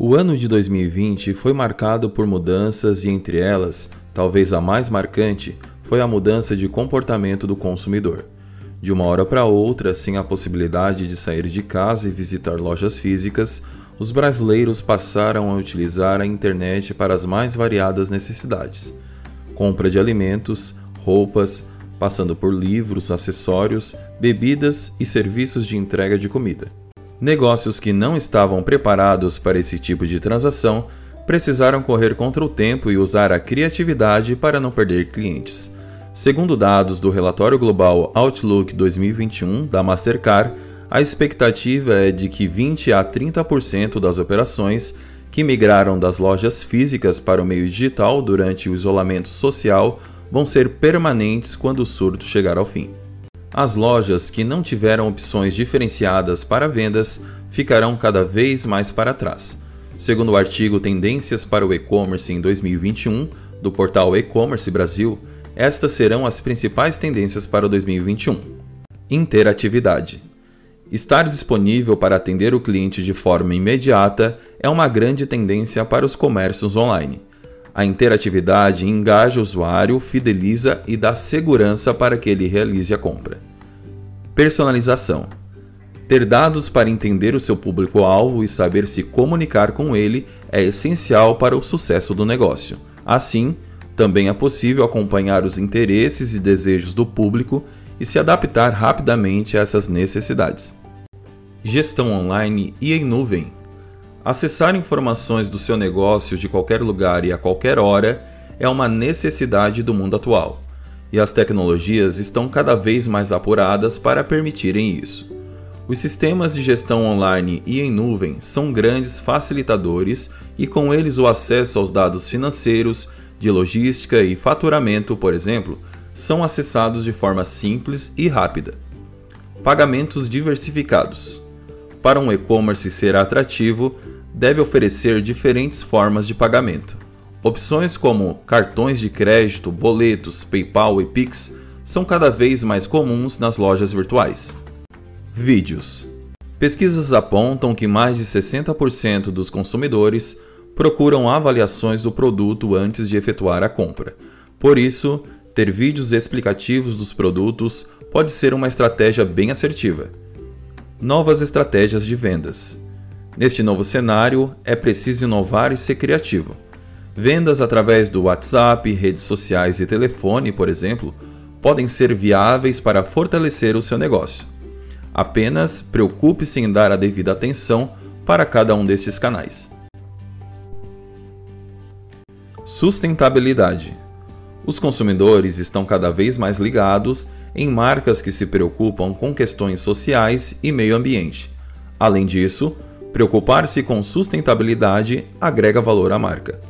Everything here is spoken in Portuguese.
O ano de 2020 foi marcado por mudanças e, entre elas, talvez a mais marcante, foi a mudança de comportamento do consumidor. De uma hora para outra, sem a possibilidade de sair de casa e visitar lojas físicas, os brasileiros passaram a utilizar a internet para as mais variadas necessidades: compra de alimentos, roupas, passando por livros, acessórios, bebidas e serviços de entrega de comida. Negócios que não estavam preparados para esse tipo de transação precisaram correr contra o tempo e usar a criatividade para não perder clientes. Segundo dados do relatório global Outlook 2021 da Mastercard, a expectativa é de que 20 a 30% das operações que migraram das lojas físicas para o meio digital durante o isolamento social vão ser permanentes quando o surto chegar ao fim. As lojas que não tiveram opções diferenciadas para vendas ficarão cada vez mais para trás. Segundo o artigo Tendências para o E-Commerce em 2021, do portal E-Commerce Brasil, estas serão as principais tendências para 2021. Interatividade. Estar disponível para atender o cliente de forma imediata é uma grande tendência para os comércios online. A interatividade engaja o usuário, fideliza e dá segurança para que ele realize a compra. Personalização. Ter dados para entender o seu público-alvo e saber se comunicar com ele é essencial para o sucesso do negócio. Assim, também é possível acompanhar os interesses e desejos do público e se adaptar rapidamente a essas necessidades. Gestão online e em nuvem. Acessar informações do seu negócio de qualquer lugar e a qualquer hora é uma necessidade do mundo atual, e as tecnologias estão cada vez mais apuradas para permitirem isso. Os sistemas de gestão online e em nuvem são grandes facilitadores e com eles o acesso aos dados financeiros, de logística e faturamento, por exemplo, são acessados de forma simples e rápida. Pagamentos diversificados. Para um e-commerce ser atrativo, deve oferecer diferentes formas de pagamento. Opções como cartões de crédito, boletos, PayPal e Pix são cada vez mais comuns nas lojas virtuais. Vídeos. Pesquisas apontam que mais de 60% dos consumidores procuram avaliações do produto antes de efetuar a compra. Por isso, ter vídeos explicativos dos produtos pode ser uma estratégia bem assertiva. Novas estratégias de vendas. Neste novo cenário, é preciso inovar e ser criativo. Vendas através do WhatsApp, redes sociais e telefone, por exemplo, podem ser viáveis para fortalecer o seu negócio. Apenas preocupe-se em dar a devida atenção para cada um destes canais. Sustentabilidade. Os consumidores estão cada vez mais ligados em marcas que se preocupam com questões sociais e meio ambiente. Além disso, Preocupar-se com sustentabilidade agrega valor à marca.